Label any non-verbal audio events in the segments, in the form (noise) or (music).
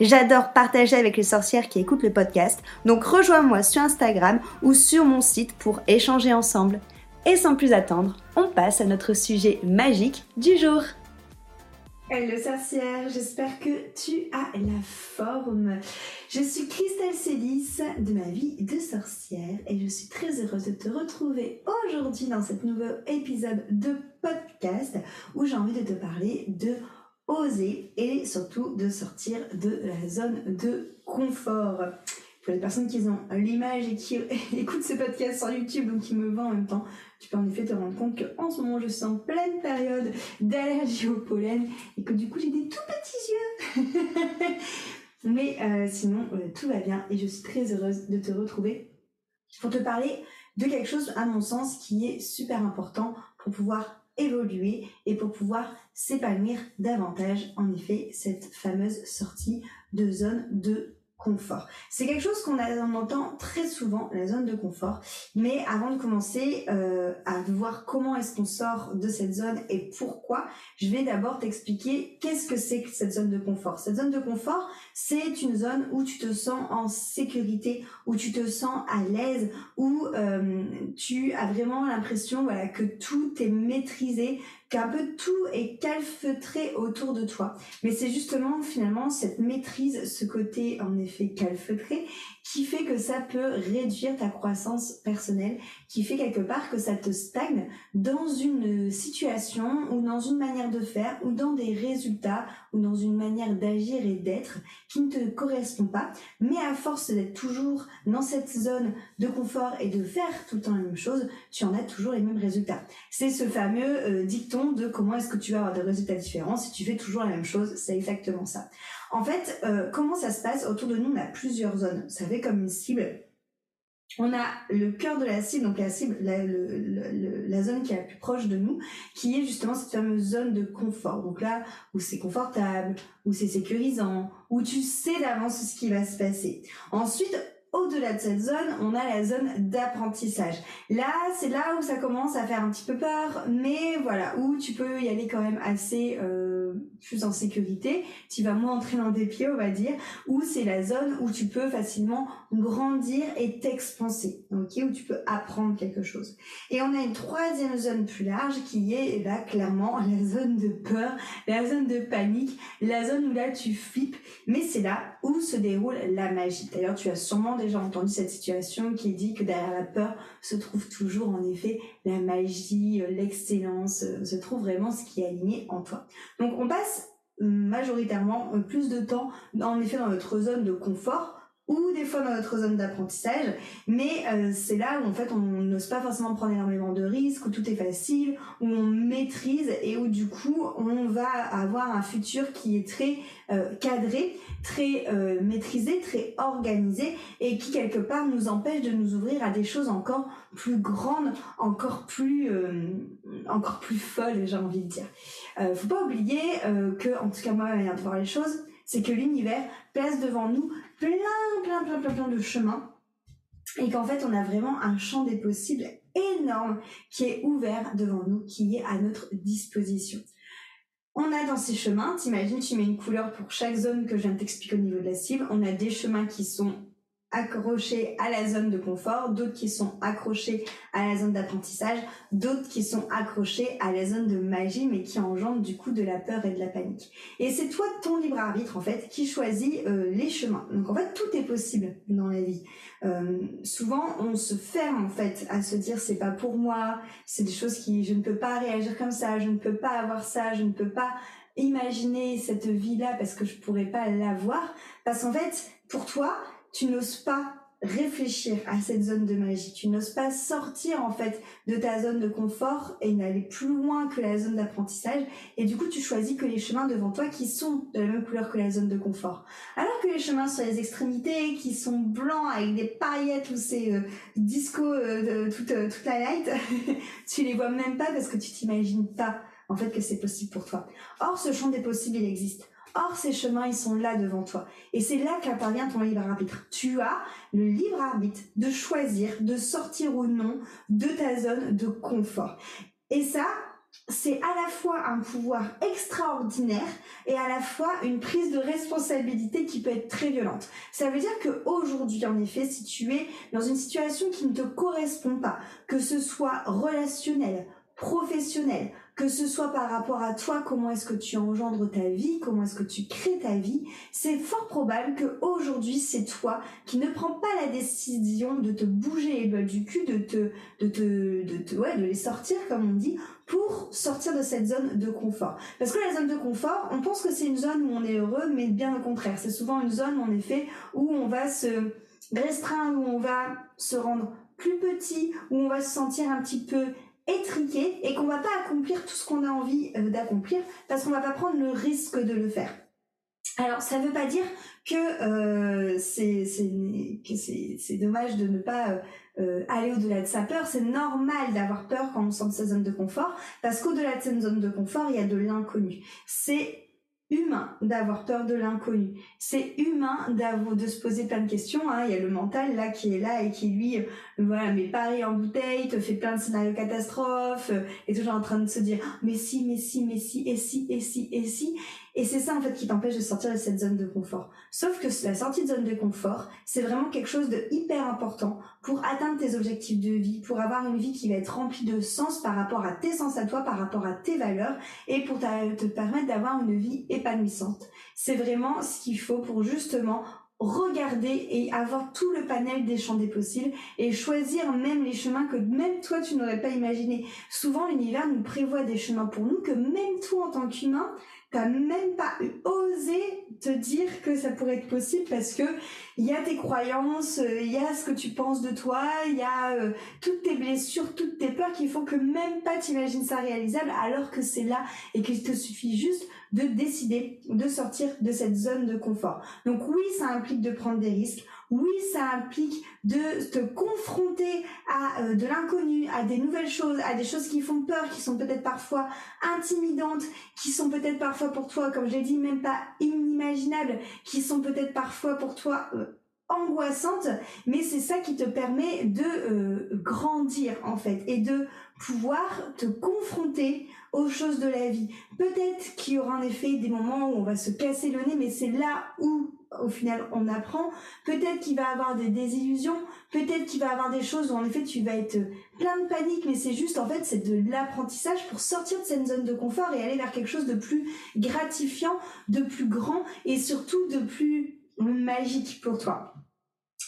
J'adore partager avec les sorcières qui écoutent le podcast, donc rejoins-moi sur Instagram ou sur mon site pour échanger ensemble. Et sans plus attendre, on passe à notre sujet magique du jour. Hello sorcière, j'espère que tu as la forme. Je suis Christelle Célis de ma vie de sorcière et je suis très heureuse de te retrouver aujourd'hui dans cet nouveau épisode de podcast où j'ai envie de te parler de oser et surtout de sortir de la zone de confort. Pour les personnes qui ont l'image et qui (laughs) écoutent ce podcast sur YouTube, donc qui me voient en même temps, tu peux en effet te rendre compte qu'en ce moment je suis en pleine période d'allergie au pollen et que du coup j'ai des tout petits yeux. (laughs) Mais euh, sinon, euh, tout va bien et je suis très heureuse de te retrouver pour te parler de quelque chose, à mon sens, qui est super important pour pouvoir évoluer et pour pouvoir s'épanouir davantage, en effet, cette fameuse sortie de zone de confort. C'est quelque chose qu'on entend très souvent, la zone de confort. Mais avant de commencer euh, à voir comment est-ce qu'on sort de cette zone et pourquoi, je vais d'abord t'expliquer qu'est-ce que c'est que cette zone de confort. Cette zone de confort, c'est une zone où tu te sens en sécurité, où tu te sens à l'aise, où euh, tu as vraiment l'impression voilà, que tout est maîtrisé, qu'un peu tout est calfeutré autour de toi. Mais c'est justement finalement cette maîtrise, ce côté en effet calfeutré, qui fait que ça peut réduire ta croissance personnelle, qui fait quelque part que ça te stagne dans une situation ou dans une manière de faire ou dans des résultats ou dans une manière d'agir et d'être qui ne te correspond pas. Mais à force d'être toujours dans cette zone de confort et de faire tout le temps la même chose, tu en as toujours les mêmes résultats. C'est ce fameux euh, dicton de comment est-ce que tu vas avoir des résultats différents si tu fais toujours la même chose, c'est exactement ça. En fait, euh, comment ça se passe Autour de nous, on a plusieurs zones. Comme une cible. On a le cœur de la cible, donc la cible, la, zone qui est la plus proche de nous, qui est justement cette fameuse zone de confort. Donc là, où c'est confortable, où c'est sécurisant, où tu sais d'avance ce qui va se passer. Ensuite, au-delà de cette zone, on a la zone d'apprentissage. Là, c'est là où ça commence à faire un petit peu peur, mais voilà, où tu peux y aller quand même assez euh, plus en sécurité. Tu vas moins entrer dans des pieds, on va dire, où c'est la zone où tu peux facilement grandir et t'expanser, ok, où tu peux apprendre quelque chose. Et on a une troisième zone plus large qui est là clairement la zone de peur, la zone de panique, la zone où là tu flippes, mais c'est là où se déroule la magie? D'ailleurs, tu as sûrement déjà entendu cette situation qui dit que derrière la peur se trouve toujours en effet la magie, euh, l'excellence, euh, se trouve vraiment ce qui est aligné en toi. Donc on passe majoritairement euh, plus de temps en effet dans notre zone de confort ou des fois dans notre zone d'apprentissage, mais euh, c'est là où en fait on n'ose pas forcément prendre énormément de risques, où tout est facile, où on maîtrise et où du coup on va avoir un futur qui est très euh, cadré, très euh, maîtrisé, très organisé et qui quelque part nous empêche de nous ouvrir à des choses encore plus grandes, encore plus encore plus folles, j'ai envie de dire. faut pas oublier que en tout cas moi, manière de voir les choses, c'est que l'univers place devant nous plein, plein, plein, plein, plein de chemins et qu'en fait, on a vraiment un champ des possibles énorme qui est ouvert devant nous, qui est à notre disposition. On a dans ces chemins, t'imagines, tu mets une couleur pour chaque zone que je viens de t'expliquer au niveau de la cible, on a des chemins qui sont accrochés à la zone de confort, d'autres qui sont accrochés à la zone d'apprentissage, d'autres qui sont accrochés à la zone de magie, mais qui engendrent du coup de la peur et de la panique. Et c'est toi, ton libre arbitre, en fait, qui choisit euh, les chemins. Donc en fait, tout est possible dans la vie. Euh, souvent, on se ferme en fait à se dire c'est pas pour moi, c'est des choses qui je ne peux pas réagir comme ça, je ne peux pas avoir ça, je ne peux pas imaginer cette vie-là parce que je pourrais pas l'avoir. Parce qu'en fait, pour toi, tu n'oses pas réfléchir à cette zone de magie. Tu n'oses pas sortir en fait de ta zone de confort et n'aller plus loin que la zone d'apprentissage. Et du coup, tu choisis que les chemins devant toi qui sont de la même couleur que la zone de confort. Alors que les chemins sur les extrémités qui sont blancs avec des paillettes ou c'est euh, disco euh, toute, euh, toute la night, (laughs) tu les vois même pas parce que tu t'imagines pas en fait que c'est possible pour toi. Or, ce champ des possibles, il existe. Or, ces chemins, ils sont là devant toi. Et c'est là qu'intervient ton libre arbitre. Tu as le libre arbitre de choisir, de sortir ou non de ta zone de confort. Et ça, c'est à la fois un pouvoir extraordinaire et à la fois une prise de responsabilité qui peut être très violente. Ça veut dire que aujourd'hui, en effet, si tu es dans une situation qui ne te correspond pas, que ce soit relationnel, professionnel, que ce soit par rapport à toi, comment est-ce que tu engendres ta vie, comment est-ce que tu crées ta vie, c'est fort probable que aujourd'hui c'est toi qui ne prends pas la décision de te bouger les du cul, de te, de te, de te, ouais, de les sortir comme on dit, pour sortir de cette zone de confort. Parce que la zone de confort, on pense que c'est une zone où on est heureux, mais bien au contraire, c'est souvent une zone en effet où on va se restreindre, où on va se rendre plus petit, où on va se sentir un petit peu étriqué et qu'on va pas accomplir tout ce qu'on a envie euh, d'accomplir parce qu'on va pas prendre le risque de le faire. Alors ça veut pas dire que euh, c'est dommage de ne pas euh, aller au-delà de sa peur. C'est normal d'avoir peur quand on sort de sa zone de confort parce qu'au-delà de cette zone de confort, il y a de l'inconnu. C'est humain d'avoir peur de l'inconnu. C'est humain de se poser plein de questions. Hein. Il y a le mental là qui est là et qui lui, euh, voilà, met Paris en bouteille, te fait plein de scénarios catastrophes, euh, et toujours en train de se dire mais si, mais si, mais si, et si, et si, et si. Et c'est ça en fait qui t'empêche de sortir de cette zone de confort. Sauf que la sortie de zone de confort, c'est vraiment quelque chose de hyper important pour atteindre tes objectifs de vie, pour avoir une vie qui va être remplie de sens par rapport à tes sens à toi, par rapport à tes valeurs, et pour te permettre d'avoir une vie épanouissante. C'est vraiment ce qu'il faut pour justement regarder et avoir tout le panel des champs des possibles et choisir même les chemins que même toi tu n'aurais pas imaginé. Souvent l'univers nous prévoit des chemins pour nous que même toi en tant qu'humain t'as même pas osé te dire que ça pourrait être possible parce que il y a tes croyances, euh, il y a ce que tu penses de toi, il y a euh, toutes tes blessures, toutes tes peurs qui font que même pas t'imagines ça réalisable alors que c'est là et qu'il te suffit juste de décider de sortir de cette zone de confort. Donc oui, ça implique de prendre des risques. Oui, ça implique de te confronter à euh, de l'inconnu, à des nouvelles choses, à des choses qui font peur, qui sont peut-être parfois intimidantes, qui sont peut-être parfois pour toi, comme je l'ai dit, même pas inimaginables, qui sont peut-être parfois pour toi euh, angoissantes, mais c'est ça qui te permet de euh, grandir en fait et de pouvoir te confronter aux choses de la vie. Peut-être qu'il y aura en effet des moments où on va se casser le nez, mais c'est là où au final on apprend. Peut-être qu'il va avoir des désillusions, peut-être qu'il va avoir des choses où en effet tu vas être plein de panique, mais c'est juste en fait c'est de l'apprentissage pour sortir de cette zone de confort et aller vers quelque chose de plus gratifiant, de plus grand et surtout de plus magique pour toi.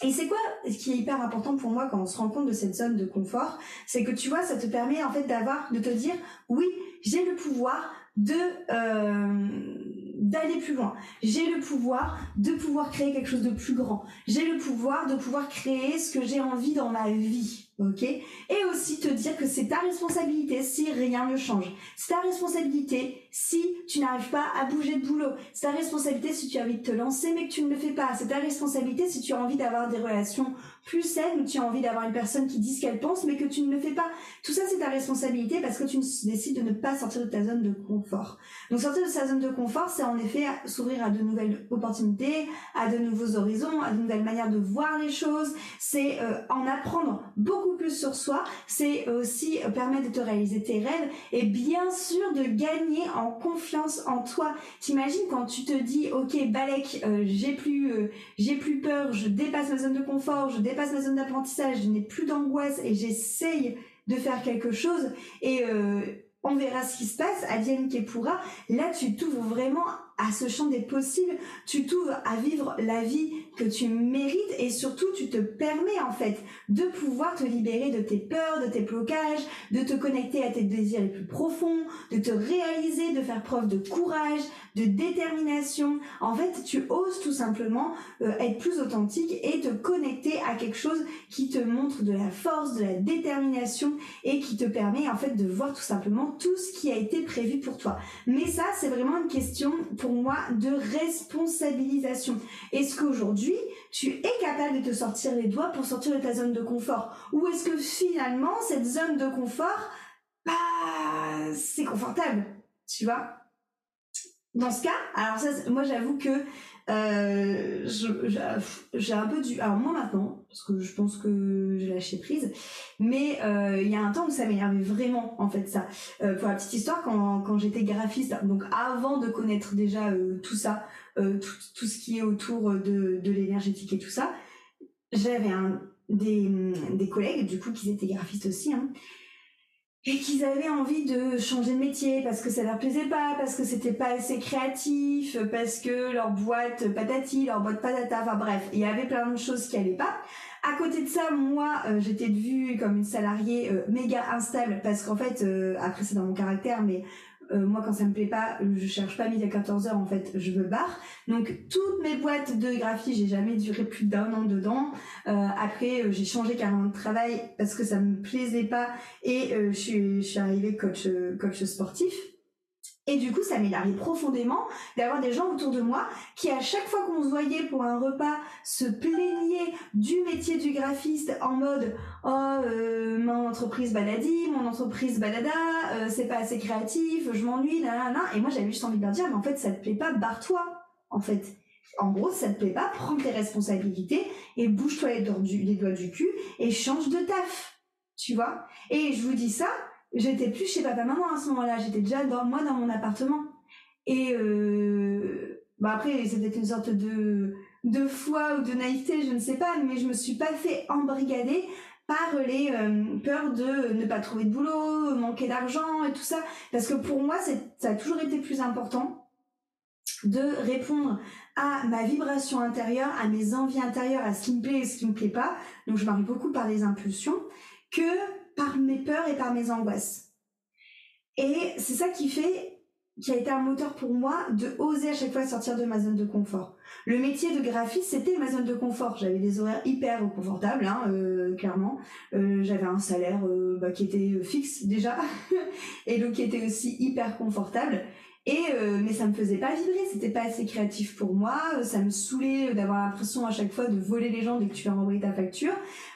Et c'est quoi ce qui est hyper important pour moi quand on se rend compte de cette zone de confort, c'est que tu vois, ça te permet en fait d'avoir, de te dire, oui, j'ai le pouvoir de euh, d'aller plus loin. J'ai le pouvoir de pouvoir créer quelque chose de plus grand. J'ai le pouvoir de pouvoir créer ce que j'ai envie dans ma vie ok Et aussi te dire que c'est ta responsabilité si rien ne change. C'est ta responsabilité si tu n'arrives pas à bouger de boulot. C'est ta responsabilité si tu as envie de te lancer mais que tu ne le fais pas. C'est ta responsabilité si tu as envie d'avoir des relations plus saines ou tu as envie d'avoir une personne qui dit ce qu'elle pense mais que tu ne le fais pas. Tout ça c'est ta responsabilité parce que tu décides de ne pas sortir de ta zone de confort. Donc sortir de sa zone de confort, c'est en effet s'ouvrir à de nouvelles opportunités, à de nouveaux horizons, à de nouvelles manières de voir les choses. C'est euh, en apprendre beaucoup plus sur soi, c'est aussi permettre de te réaliser tes rêves et bien sûr de gagner en confiance en toi. T'imagines quand tu te dis ok Balek, euh, j'ai plus euh, j'ai plus peur, je dépasse ma zone de confort, je dépasse ma zone d'apprentissage, je n'ai plus d'angoisse et j'essaye de faire quelque chose et euh, on verra ce qui se passe, Adienne pourra. Là, tu t'ouvres vraiment à ce champ des possibles, tu t'ouvres à vivre la vie que tu mérites et surtout tu te permets en fait de pouvoir te libérer de tes peurs, de tes blocages, de te connecter à tes désirs les plus profonds, de te réaliser, de faire preuve de courage, de détermination. En fait, tu oses tout simplement euh, être plus authentique et te connecter à quelque chose qui te montre de la force, de la détermination et qui te permet en fait de voir tout simplement tout ce qui a été prévu pour toi. Mais ça, c'est vraiment une question pour moi de responsabilisation. Est-ce qu'aujourd'hui, tu es capable de te sortir les doigts pour sortir de ta zone de confort. Ou est-ce que finalement, cette zone de confort, bah, c'est confortable, tu vois? Dans ce cas, alors ça, moi j'avoue que euh, j'ai un peu du, alors moi maintenant, parce que je pense que j'ai lâché prise, mais euh, il y a un temps où ça m'énervait vraiment en fait ça. Euh, pour la petite histoire, quand, j'étais graphiste, donc avant de connaître déjà euh, tout ça, tout, ce qui est autour de, de l'énergétique et tout ça, j'avais des, des collègues du coup qui étaient graphistes aussi. Hein, et qu'ils avaient envie de changer de métier parce que ça leur plaisait pas, parce que c'était pas assez créatif, parce que leur boîte patati, leur boîte patata, enfin bref, il y avait plein de choses qui allaient pas. À côté de ça, moi, euh, j'étais vue comme une salariée euh, méga instable parce qu'en fait, euh, après c'est dans mon caractère, mais euh, moi quand ça me plaît pas, je cherche pas midi à 14 heures en fait, je me barre. Donc toutes mes boîtes de graphie, j'ai jamais duré plus d'un an dedans. Euh, après euh, j'ai changé carrément de travail parce que ça me plaisait pas et je suis je suis arrivée coach coach sportif. Et du coup, ça m'énervait profondément d'avoir des gens autour de moi qui, à chaque fois qu'on se voyait pour un repas, se plaignaient du métier du graphiste en mode oh euh, mon entreprise baladie, mon entreprise balada, euh, c'est pas assez créatif, je m'ennuie, là, là, Et moi, j'avais juste envie de leur dire, mais en fait, ça te plaît pas, barre-toi, en fait. En gros, ça te plaît pas, prends tes responsabilités et bouge-toi les doigts du cul et change de taf. Tu vois? Et je vous dis ça j'étais plus chez papa maman à ce moment-là, j'étais déjà dans, moi dans mon appartement. Et euh, bah après, c'était une sorte de de foi ou de naïveté, je ne sais pas, mais je me suis pas fait embrigader par les euh, peurs de ne pas trouver de boulot, manquer d'argent et tout ça, parce que pour moi, ça a toujours été plus important de répondre à ma vibration intérieure, à mes envies intérieures, à ce qui me plaît et ce qui me plaît pas. Donc je m'arrive beaucoup par les impulsions que par mes peurs et par mes angoisses. Et c'est ça qui fait qui a été un moteur pour moi de oser à chaque fois sortir de ma zone de confort. Le métier de graphiste, c'était ma zone de confort. J'avais des horaires hyper confortables, hein, euh, clairement. Euh, j'avais un salaire euh, bah, qui était fixe déjà, (laughs) et donc qui était aussi hyper confortable. Et mais ça me faisait pas vibrer, c'était pas assez créatif pour moi. Ça me saoulait d'avoir l'impression à chaque fois de voler les gens dès que tu leur envoyer ta facture.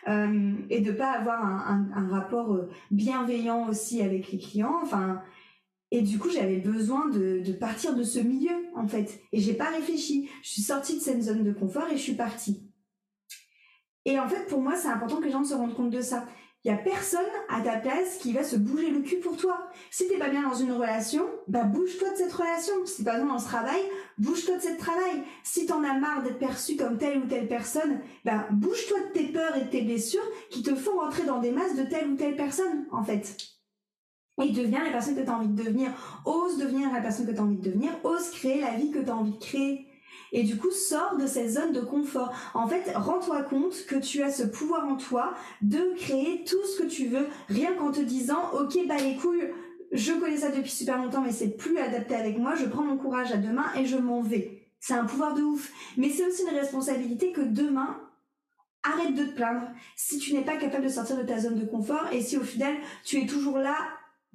Euh, et de pas avoir un, rapport euh, bienveillant aussi avec les clients. Enfin, et du coup, j'avais besoin de, de, partir de ce milieu en fait. Et j'ai pas réfléchi. Je suis sortie de cette zone de confort et je suis partie. Et en fait, pour moi, c'est important que les gens se rendent compte de ça. Il y a personne à ta place qui va se bouger le cul pour toi. Si t'es pas bien dans une relation, bah bouge-toi de cette relation. Si pas bien dans ce travail, bouge-toi de cette travail. Si t'en as marre d'être perçu comme telle ou telle personne, bah bouge-toi de tes peurs et de tes blessures qui te font rentrer dans des masses de telle ou telle personne, en fait. Et deviens la personne que t'as envie de devenir. Ose devenir la personne que t'as envie de devenir. Ose créer la vie que t'as envie de créer et du coup sors de cette zone de confort. En fait, rends-toi compte que tu as ce pouvoir en toi de créer tout ce que tu veux, rien qu'en te disant, ok, bah les couilles, je connais ça depuis super longtemps, mais c'est plus adapté avec moi, je prends mon courage à demain et je m'en vais. C'est un pouvoir de ouf. Mais c'est aussi une responsabilité que demain, arrête de te plaindre si tu n'es pas capable de sortir de ta zone de confort et si au final tu es toujours là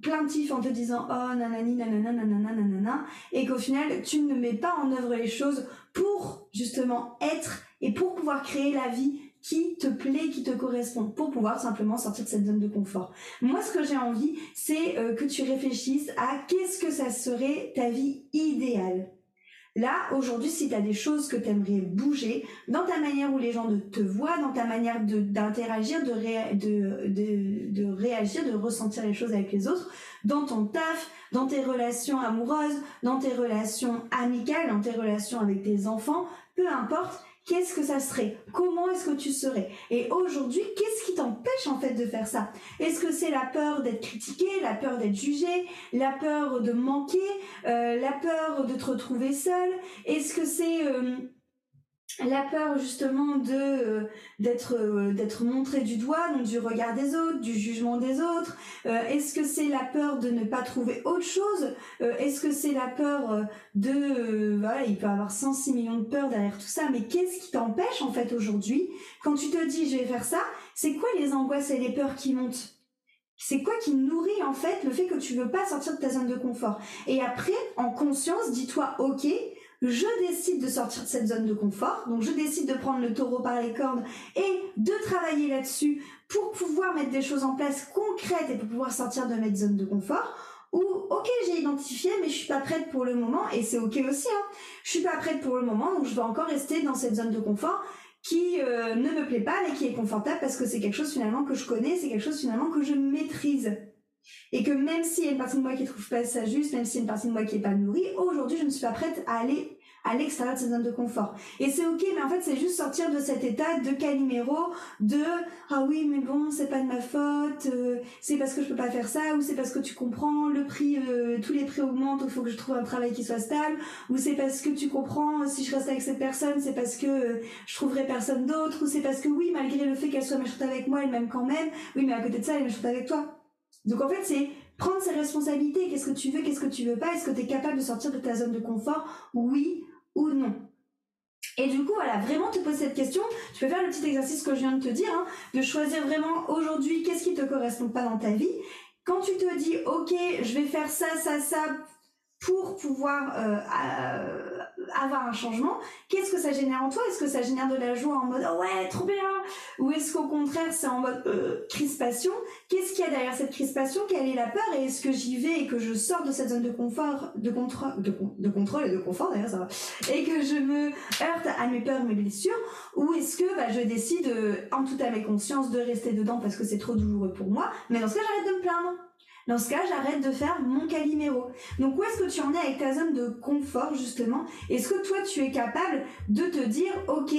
plaintif en te disant oh nanani nanana nanana nanana et qu'au final tu ne mets pas en œuvre les choses pour justement être et pour pouvoir créer la vie qui te plaît, qui te correspond, pour pouvoir simplement sortir de cette zone de confort. Moi, ce que j'ai envie, c'est euh, que tu réfléchisses à qu'est-ce que ça serait ta vie idéale. Là, aujourd'hui, si tu as des choses que tu aimerais bouger dans ta manière où les gens te voient, dans ta manière d'interagir, de, de, de, de, réagir, de ressentir les choses avec les autres, dans ton taf, dans tes relations amoureuses, dans tes relations amicales, dans tes relations avec tes enfants, peu importe, qu'est-ce que ça serait? Comment est-ce que tu serais? Et aujourd'hui, qu'est-ce qui t'empêche en fait de faire ça? Est-ce que c'est la peur d'être critiqué, la peur d'être jugé, la peur de manquer, euh, la peur de te retrouver seul Est-ce que c'est euh, la peur justement de euh, d'être euh, montré du doigt donc du regard des autres du jugement des autres. Euh, est-ce que c'est la peur de ne pas trouver autre chose? Est-ce que c'est la peur de voilà il peut y avoir 106 millions de peurs derrière tout ça mais qu'est-ce qui t'empêche en fait aujourd'hui? Quand tu te dis je vais faire ça c'est quoi les angoisses et les peurs qui montent? C'est quoi qui nourrit en fait le fait que tu veux pas sortir de ta zone de confort? Et après en conscience dis-toi ok je décide de sortir de cette zone de confort, donc je décide de prendre le taureau par les cornes et de travailler là-dessus pour pouvoir mettre des choses en place concrètes et pour pouvoir sortir de ma zone de confort. Ou ok j'ai identifié mais je suis pas prête pour le moment et c'est ok aussi. Hein. Je suis pas prête pour le moment donc je vais encore rester dans cette zone de confort qui euh, ne me plaît pas mais qui est confortable parce que c'est quelque chose finalement que je connais, c'est quelque chose finalement que je maîtrise. Et que même s'il y a une partie de moi qui trouve pas ça juste, même s'il y a une partie de moi qui est pas nourrie, aujourd'hui, je ne suis pas prête à aller à l'extérieur de cette zone de confort. Et c'est ok, mais en fait, c'est juste sortir de cet état de caliméro, de ah oui, mais bon, c'est pas de ma faute, euh, c'est parce que je peux pas faire ça, ou c'est parce que tu comprends, le prix, euh, tous les prix augmentent, il faut que je trouve un travail qui soit stable, ou c'est parce que tu comprends, si je reste avec cette personne, c'est parce que euh, je trouverai personne d'autre, ou c'est parce que oui, malgré le fait qu'elle soit méchante avec moi, elle m'aime quand même, oui, mais à côté de ça, elle est méchante avec toi. Donc en fait, c'est prendre ses responsabilités. Qu'est-ce que tu veux, qu'est-ce que tu veux pas? Est-ce que tu es capable de sortir de ta zone de confort? Oui ou non et du coup, voilà, vraiment te poser cette question. Tu peux faire le petit exercice que je viens de te dire, hein, de choisir vraiment aujourd'hui qu'est-ce qui te correspond pas dans ta vie. Quand tu te dis, ok, je vais faire ça, ça, ça pour pouvoir euh, avoir un changement, qu'est-ce que ça génère en toi? Est-ce que ça génère de la joie en mode oh ouais trop bien! Ou est-ce qu'au contraire c'est en mode euh, crispation? Qu'est-ce qu'il y a derrière cette crispation? Quelle est la peur? Et est-ce que j'y vais et que je sors de cette zone de confort, de, contrôle, de, contrôle et de confort d'ailleurs ça va, et que je me heurte à mes peurs, mes blessures? Ou est-ce que bah, je décide en toute à mes consciences de rester dedans parce que c'est trop douloureux pour moi? Mais dans ce cas j'arrête de me plaindre dans ce j'arrête de faire mon caliméro. Donc où est-ce que tu en es avec ta zone de confort justement? Est-ce que toi tu es capable de te dire ok,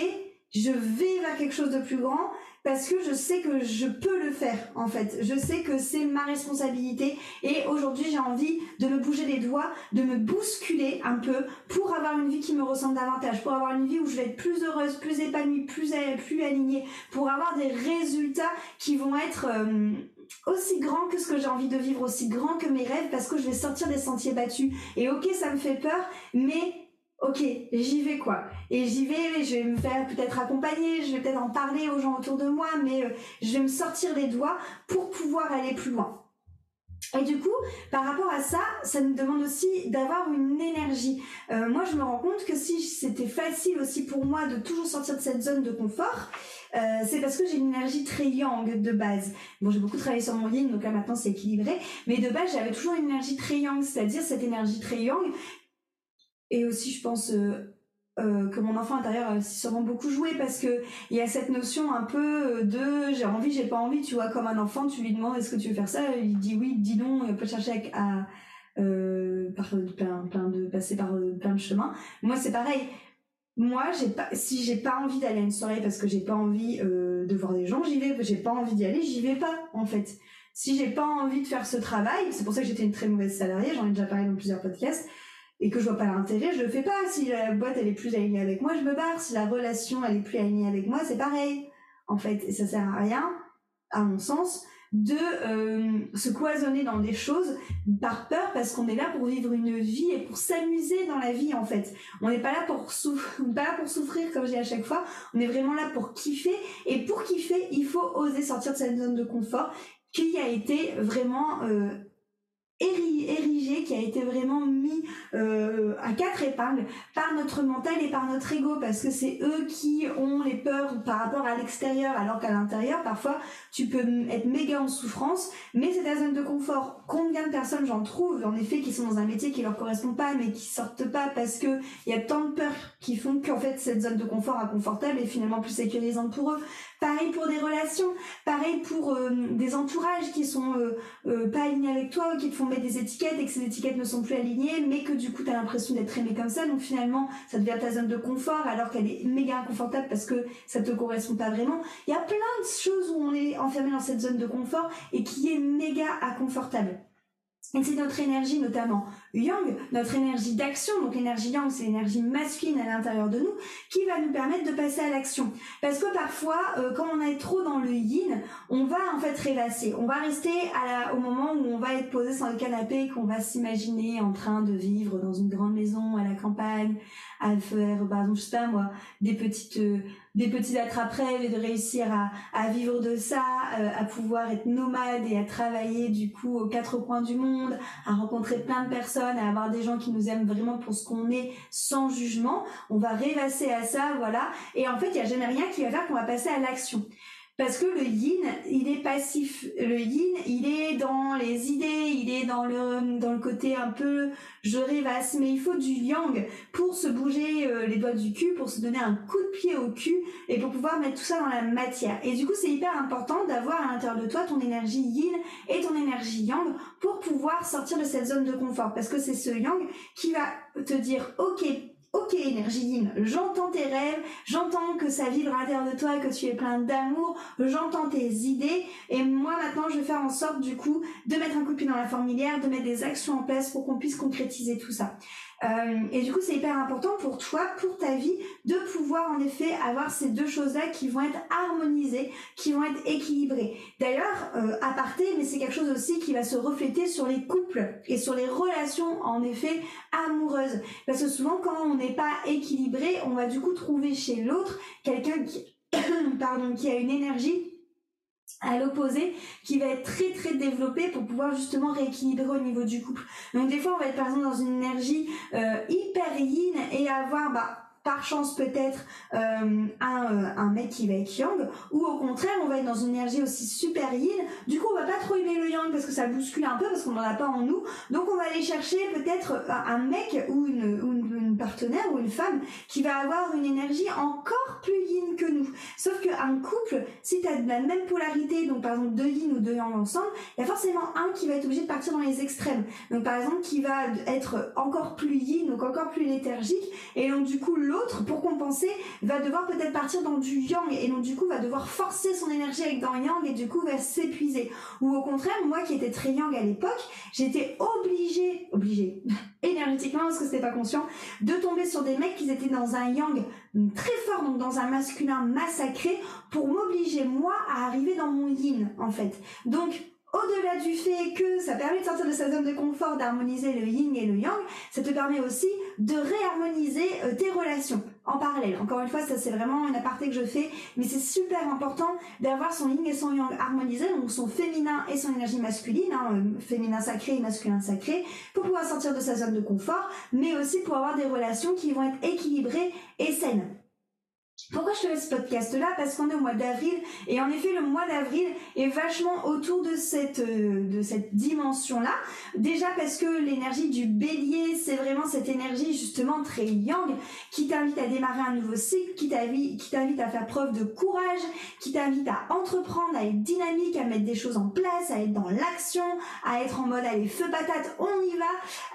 je vais vers quelque chose de plus grand parce que je sais que je peux le faire en fait. Je sais que c'est ma responsabilité et aujourd'hui j'ai envie de me bouger les doigts, de me bousculer un peu pour avoir une vie qui me ressemble davantage, pour avoir une vie où je vais être plus heureuse, plus épanouie, plus, alignée, pour avoir des résultats qui vont être... Euh, aussi grand que ce que j'ai envie de vivre, aussi grand que mes rêves, parce que je vais sortir des sentiers battus. Et ok, ça me fait peur, mais ok, j'y vais quoi. Et j'y vais, je vais me faire peut-être accompagner, je vais peut-être en parler aux gens autour de moi, mais euh, je vais me sortir les doigts pour pouvoir aller plus loin. Et du coup, par rapport à ça, ça nous demande aussi d'avoir une énergie. Euh, moi, je me rends compte que si c'était facile aussi pour moi de toujours sortir de cette zone de confort, euh, c'est parce que j'ai une énergie très yang de base. Bon, j'ai beaucoup travaillé sur mon yin, donc là maintenant c'est équilibré, mais de base j'avais toujours une énergie très yang, c'est-à-dire cette énergie très yang. Et aussi, je pense euh, euh, que mon enfant intérieur a sûrement beaucoup joué parce que il y a cette notion un peu de j'ai envie, j'ai pas envie. Tu vois, comme un enfant, tu lui demandes est-ce que tu veux faire ça, il dit oui, dis non, il peut chercher à, passer par plein de chemins. Moi, c'est pareil moi, j'ai pas, si j'ai pas envie d'aller à une soirée parce que j'ai pas envie euh, de voir des gens, j'y vais. J'ai pas envie d'y aller, j'y vais pas, en fait. Si j'ai pas envie de faire ce travail, c'est pour ça que j'étais une très mauvaise salariée, j'en ai déjà parlé dans plusieurs podcasts, et que je vois pas l'intérêt, je le fais pas. Si la boîte elle est plus alignée avec moi, je me barre. Si la relation elle est plus alignée avec moi, c'est pareil. En fait, et ça sert à rien, à mon sens de euh, se cloisonner dans des choses par peur parce qu'on est là pour vivre une vie et pour s'amuser dans la vie en fait. On n'est pas là pour souffrir, (laughs) pas là pour comme dis à chaque fois. On est vraiment là pour kiffer et pour kiffer, il faut oser sortir de cette zone de confort qui a été vraiment euh, érigé, qui a été vraiment mis euh, à quatre épingles par notre mental et par notre ego, parce que c'est eux qui ont les peur par rapport à l'extérieur, alors qu'à l'intérieur, parfois, tu peux être méga en souffrance, mais c'est ta zone de confort. Combien de personnes j'en trouve, en effet, qui sont dans un métier qui leur correspond pas, mais qui sortent pas parce que il y a tant de peurs qui font qu'en fait, cette zone de confort inconfortable est finalement plus sécurisante pour eux. Pareil pour des relations, pareil pour euh, des entourages qui sont euh, euh, pas alignés avec toi ou qui te font mettre des étiquettes et que ces étiquettes ne sont plus alignées, mais que du coup tu as l'impression d'être aimé comme ça, donc finalement ça devient ta zone de confort alors qu'elle est méga inconfortable parce que ça te correspond pas vraiment. Il y a plein de choses où on est enfermé dans cette zone de confort et qui est méga inconfortable. Et c'est notre énergie notamment yang, notre énergie d'action, donc énergie yang c'est l'énergie masculine à l'intérieur de nous, qui va nous permettre de passer à l'action. Parce que parfois, euh, quand on est trop dans le yin, on va en fait rêvasser. On va rester au moment où on va être posé sur le canapé, qu'on va s'imaginer en train de vivre dans une grande maison à la campagne, à faire, par exemple, je sais pas moi, des petites, euh, des petits attrape-rêves et de réussir à, à vivre de ça, euh, à pouvoir être nomade et à travailler du coup aux quatre coins du monde, à rencontrer plein de personnes, à avoir des gens qui nous aiment vraiment pour ce qu'on est, sans jugement. On va rêvasser à ça, voilà. Et en fait, il y a jamais rien qui va faire qu'on va passer à l'action. Parce que le yin, il est passif. Le yin, il est dans les idées, il est dans le dans le côté un peu je rêvasse, mais il faut du yang pour se bouger euh, les doigts du cul, pour se donner un coup de pied au cul et pour pouvoir mettre tout ça dans la matière. Et du coup, c'est hyper important d'avoir à l'intérieur de toi ton énergie yin et ton énergie yang pour pouvoir sortir de cette zone de confort. Parce que c'est ce yang qui va te dire, ok, Ok, énergie j'entends tes rêves, j'entends que ça vibre à l'intérieur de toi, que tu es plein d'amour, j'entends tes idées, et moi maintenant je vais faire en sorte du coup de mettre un coup de pied dans la formulaire, de mettre des actions en place pour qu'on puisse concrétiser tout ça. Euh, et du coup, c'est hyper important pour toi, pour ta vie, de pouvoir en effet avoir ces deux choses-là qui vont être harmonisées, qui vont être équilibrées. D'ailleurs, euh, à parté, mais c'est quelque chose aussi qui va se refléter sur les couples et sur les relations en effet amoureuses. Parce que souvent, quand on n'est pas équilibré, on va du coup trouver chez l'autre quelqu'un qui, (coughs) pardon, qui a une énergie à l'opposé qui va être très très développé pour pouvoir justement rééquilibrer au niveau du couple. Donc des fois on va être par exemple dans une énergie euh, hyper yin et avoir bah par chance peut-être euh, un, euh, un mec qui va être yang ou au contraire on va être dans une énergie aussi super yin du coup on va pas trop aimer le yang parce que ça bouscule un peu parce qu'on n'en a pas en nous donc on va aller chercher peut-être un mec ou une, une, partenaire ou une femme qui va avoir une énergie encore plus yin que nous sauf qu'un couple si tu as la même polarité donc par exemple deux yin ou deux yang ensemble il y a forcément un qui va être obligé de partir dans les extrêmes donc par exemple qui va être encore plus yin donc encore plus léthargique et donc du coup l'autre pour compenser, va devoir peut-être partir dans du yang et donc du coup va devoir forcer son énergie avec dans yang et du coup va s'épuiser. Ou au contraire, moi qui étais très yang à l'époque, j'étais obligée, obligée, (laughs) énergétiquement parce que c'était pas conscient, de tomber sur des mecs qui étaient dans un yang très fort, donc dans un masculin massacré, pour m'obliger moi à arriver dans mon yin en fait. Donc au-delà du fait que ça permet de sortir de sa zone de confort, d'harmoniser le yin et le yang, ça te permet aussi de réharmoniser euh, tes relations en parallèle. Encore une fois, ça c'est vraiment une aparté que je fais, mais c'est super important d'avoir son yin et son yang harmonisés, donc son féminin et son énergie masculine, hein, euh, féminin sacré et masculin sacré, pour pouvoir sortir de sa zone de confort, mais aussi pour avoir des relations qui vont être équilibrées et saines. Pourquoi je te fais ce podcast-là? Parce qu'on est au mois d'avril et en effet le mois d'avril est vachement autour de cette euh, de cette dimension-là. Déjà parce que l'énergie du Bélier, c'est vraiment cette énergie justement très yang qui t'invite à démarrer un nouveau cycle, qui t'invite à faire preuve de courage, qui t'invite à entreprendre, à être dynamique, à mettre des choses en place, à être dans l'action, à être en mode allez feu patate, on y va.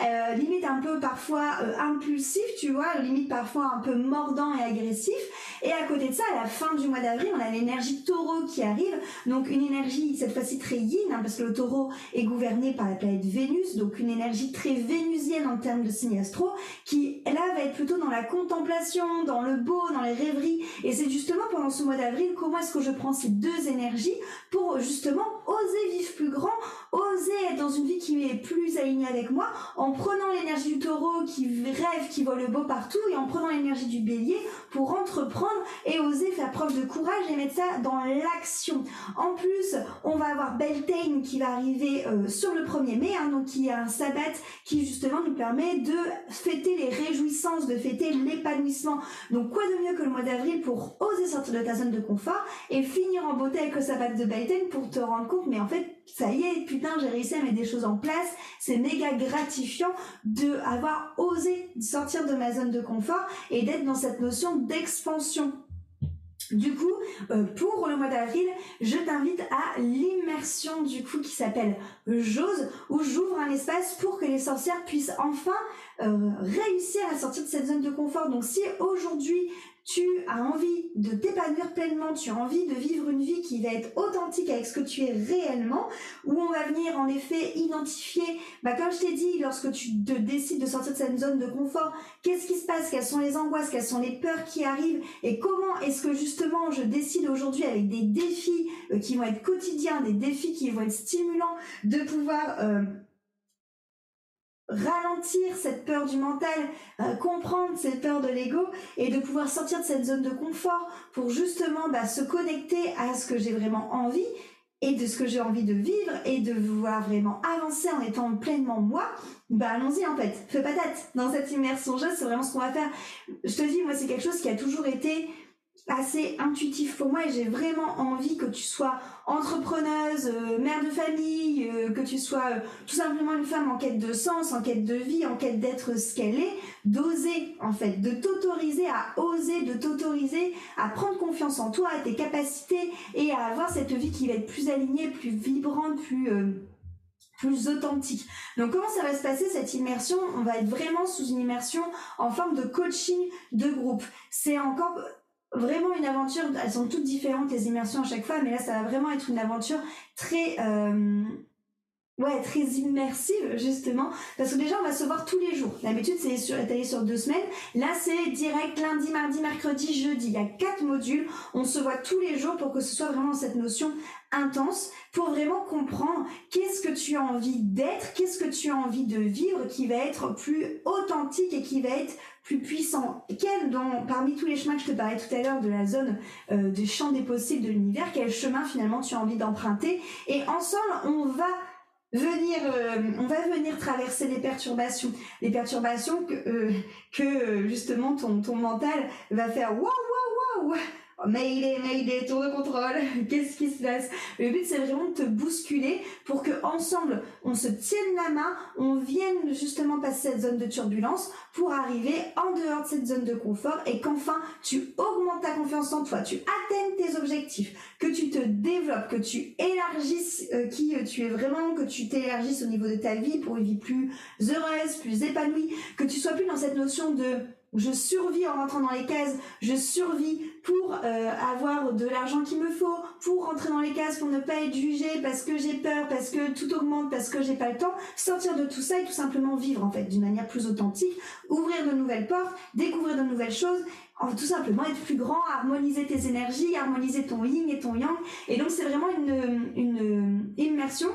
Euh, limite un peu parfois euh, impulsif, tu vois, limite parfois un peu mordant et agressif. Et à côté de ça, à la fin du mois d'avril, on a l'énergie taureau qui arrive. Donc une énergie, cette fois-ci très yin, hein, parce que le taureau est gouverné par la planète Vénus, donc une énergie très vénusienne en termes de signe astro, qui là va être plutôt dans la contemplation, dans le beau, dans les rêveries. Et c'est justement pendant ce mois d'avril, comment est-ce que je prends ces deux énergies pour justement oser vivre plus grand, oser être dans une vie qui est plus alignée avec moi, en prenant l'énergie du taureau qui rêve, qui voit le beau partout, et en prenant l'énergie du bélier pour entreprendre et oser faire preuve de courage et mettre ça dans l'action. En plus, on va avoir Beltane qui va arriver euh, sur le 1er mai, hein, donc qui est un sabbat qui justement nous permet de fêter les réjouissances, de fêter l'épanouissement. Donc quoi de mieux que le mois d'avril pour oser sortir de ta zone de confort et finir en beauté avec le sabbat de Beltane pour te rendre compte, mais en fait, ça y est, putain, j'ai réussi à mettre des choses en place. C'est méga gratifiant de avoir osé sortir de ma zone de confort et d'être dans cette notion d'expansion. Du coup, euh, pour le mois d'avril, je t'invite à l'immersion du coup qui s'appelle J'ose, où j'ouvre un espace pour que les sorcières puissent enfin euh, réussir à sortir de cette zone de confort. Donc si aujourd'hui tu as envie de t'épanouir pleinement, tu as envie de vivre une vie qui va être authentique avec ce que tu es réellement, où on va venir en effet identifier, bah comme je t'ai dit, lorsque tu te décides de sortir de cette zone de confort, qu'est-ce qui se passe, quelles sont les angoisses, quelles sont les peurs qui arrivent, et comment est-ce que justement je décide aujourd'hui avec des défis euh, qui vont être quotidiens, des défis qui vont être stimulants, de pouvoir euh, ralentir cette peur du mental, euh, comprendre cette peur de l'ego et de pouvoir sortir de cette zone de confort pour justement bah, se connecter à ce que j'ai vraiment envie et de ce que j'ai envie de vivre et de vouloir vraiment avancer en étant pleinement moi, bah allons-y en fait, fais patate dans cette immersion jeu, c'est vraiment ce qu'on va faire. Je te dis, moi c'est quelque chose qui a toujours été assez intuitif pour moi et j'ai vraiment envie que tu sois entrepreneuse, euh, mère de famille, euh, que tu sois euh, tout simplement une femme en quête de sens, en quête de vie, en quête d'être ce qu'elle est, d'oser en fait, de t'autoriser à oser, de t'autoriser à prendre confiance en toi, à tes capacités et à avoir cette vie qui va être plus alignée, plus vibrante, plus plus authentique. Donc comment ça va se passer cette immersion? On va être vraiment sous une immersion en forme de coaching de groupe. C'est encore vraiment une aventure. Elles sont toutes différentes les immersions à chaque fois, mais là ça va vraiment être une aventure très euh, ouais très immersive justement parce que déjà on va se voir tous les jours. D'habitude c'est sur étalé sur deux semaines. Là c'est direct lundi, mardi, mercredi, jeudi. Il y a quatre modules. On se voit tous les jours pour que ce soit vraiment cette notion intense pour vraiment comprendre qu'est-ce que tu as envie d'être, qu'est-ce que tu as envie de vivre qui va être plus authentique et qui va être plus puissant. Quel, dans, parmi tous les chemins que je te parlais tout à l'heure de la zone euh, des champs des possibles de l'univers, quel chemin finalement tu as envie d'emprunter? Et ensemble, on va venir euh, on va venir traverser les perturbations. Les perturbations que euh, que justement ton ton mental va faire waouh waouh waouh Mayday, Mayday, tour de contrôle, (laughs) qu'est-ce qui se passe? Le but c'est vraiment de te bousculer pour que ensemble on se tienne la main, on vienne justement passer cette zone de turbulence pour arriver en dehors de cette zone de confort et qu'enfin tu augmentes ta confiance en toi, tu atteignes tes objectifs, que tu te développes, que tu élargisses euh, qui euh, tu es vraiment, que tu t'élargisses au niveau de ta vie pour une vie plus heureuse, plus épanouie, que tu sois plus dans cette notion de je survis en rentrant dans les cases, je survis pour euh, avoir de l'argent qu'il me faut, pour rentrer dans les cases, pour ne pas être jugé parce que j'ai peur, parce que tout augmente, parce que j'ai pas le temps, sortir de tout ça et tout simplement vivre en fait d'une manière plus authentique, ouvrir de nouvelles portes, découvrir de nouvelles choses, tout simplement être plus grand, harmoniser tes énergies, harmoniser ton yin et ton yang. Et donc c'est vraiment une, une immersion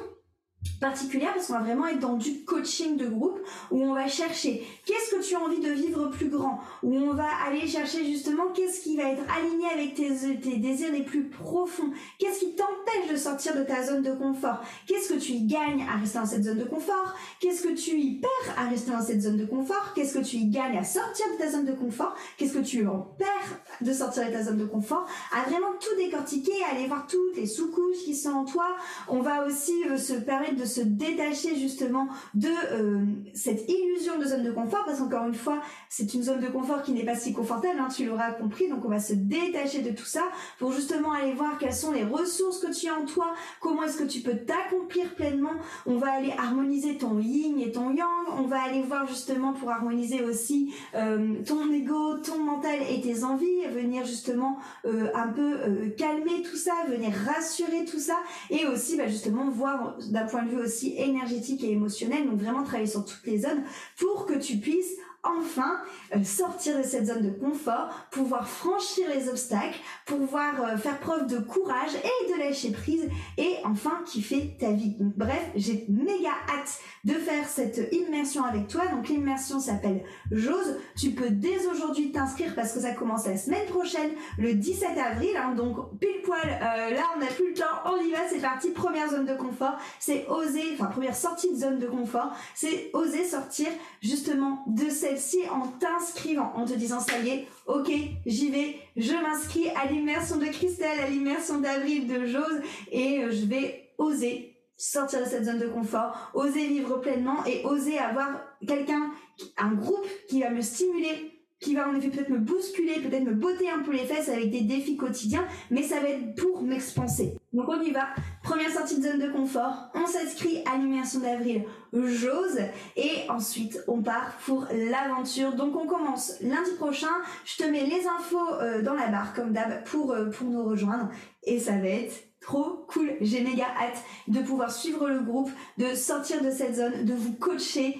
particulière parce qu'on va vraiment être dans du coaching de groupe où on va chercher qu'est-ce que tu as envie de vivre plus grand où on va aller chercher justement qu'est-ce qui va être aligné avec tes, tes désirs les plus profonds qu'est-ce qui t'empêche de sortir de ta zone de confort qu'est-ce que tu y gagnes à rester dans cette zone de confort qu'est-ce que tu y perds à rester dans cette zone de confort qu'est-ce que tu y gagnes à sortir de ta zone de confort qu'est-ce que tu en perds de sortir de ta zone de confort à vraiment tout décortiquer aller voir toutes les sous-couches qui sont en toi. On va aussi euh, se permettre de se détacher justement de euh, cette illusion de zone de confort parce qu'encore une fois c'est une zone de confort qui n'est pas si confortable hein, tu l'auras compris donc on va se détacher de tout ça pour justement aller voir quelles sont les ressources que tu as en toi comment est-ce que tu peux t'accomplir pleinement. On va aller harmoniser ton yin et ton yang on va aller voir justement pour harmoniser aussi euh, ton ego ton mental et tes envies venir justement euh, un peu calmer tout ça venir rassurer tout ça et aussi bah, justement voir d'un point de vue aussi énergétique et émotionnel, donc vraiment travailler sur toutes les zones pour que tu puisses enfin euh, sortir de cette zone de confort, pouvoir franchir les obstacles, pouvoir euh, faire preuve de courage et de lâcher prise et enfin kiffer ta vie. Bref, j'ai méga hâte de faire cette immersion avec toi. Donc l'immersion s'appelle J'ose. Tu peux dès aujourd'hui t'inscrire parce que ça commence la semaine prochaine, le 17 avril. Hein. donc pile poil, euh, là on n'a plus le temps, on y va, c'est parti. Première zone de confort, c'est oser, enfin première sortie de zone de confort, c'est oser sortir justement de celle-ci en t'inscrivant, en te disant ça y est, ok, j'y vais, je m'inscris à l'immersion de Christelle, à l'immersion d'avril de Jose et euh, je vais oser sortir de cette zone de confort, oser vivre pleinement et oser avoir quelqu'un, un groupe qui va me stimuler, qui va en effet peut-être me bousculer, peut-être me botter un peu les fesses avec des défis quotidiens, mais ça va être pour m'expanser. Donc on y va. Première sortie de zone de confort, on s'inscrit à l'immersion d'avril, j'ose, et ensuite on part pour l'aventure. Donc on commence lundi prochain, je te mets les infos euh, dans la barre comme d'hab pour, euh, pour nous rejoindre, et ça va être trop cool. J'ai méga hâte de pouvoir suivre le groupe, de sortir de cette zone, de vous coacher.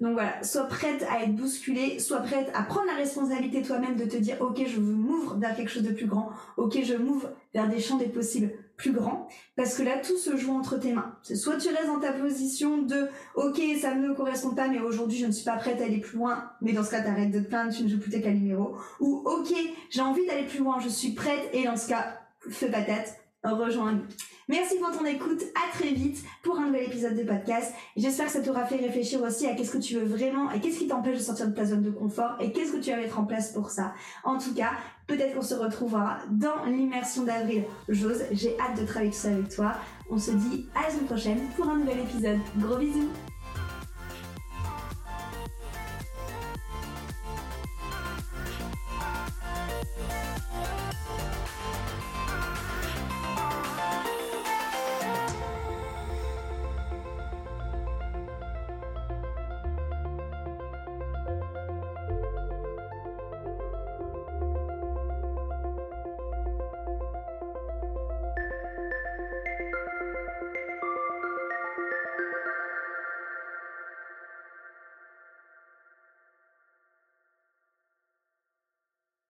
Donc voilà, sois prête à être bousculée, sois prête à prendre la responsabilité toi-même de te dire ok je m'ouvre vers quelque chose de plus grand, ok je m'ouvre vers des champs des possibles plus grands, parce que là tout se joue entre tes mains. Soit tu restes dans ta position de ok ça ne me correspond pas mais aujourd'hui je ne suis pas prête à aller plus loin, mais dans ce cas t'arrêtes de te plaindre, tu ne joues plus tes numéro, ou ok j'ai envie d'aller plus loin, je suis prête et dans ce cas feu patate, rejoins Merci pour ton écoute. À très vite pour un nouvel épisode de podcast. J'espère que ça t'aura fait réfléchir aussi à qu'est-ce que tu veux vraiment et qu'est-ce qui t'empêche de sortir de ta zone de confort et qu'est-ce que tu vas mettre en place pour ça. En tout cas, peut-être qu'on se retrouvera dans l'immersion d'avril. J'ose. J'ai hâte de travailler tout ça avec toi. On se dit à la semaine prochaine pour un nouvel épisode. Gros bisous.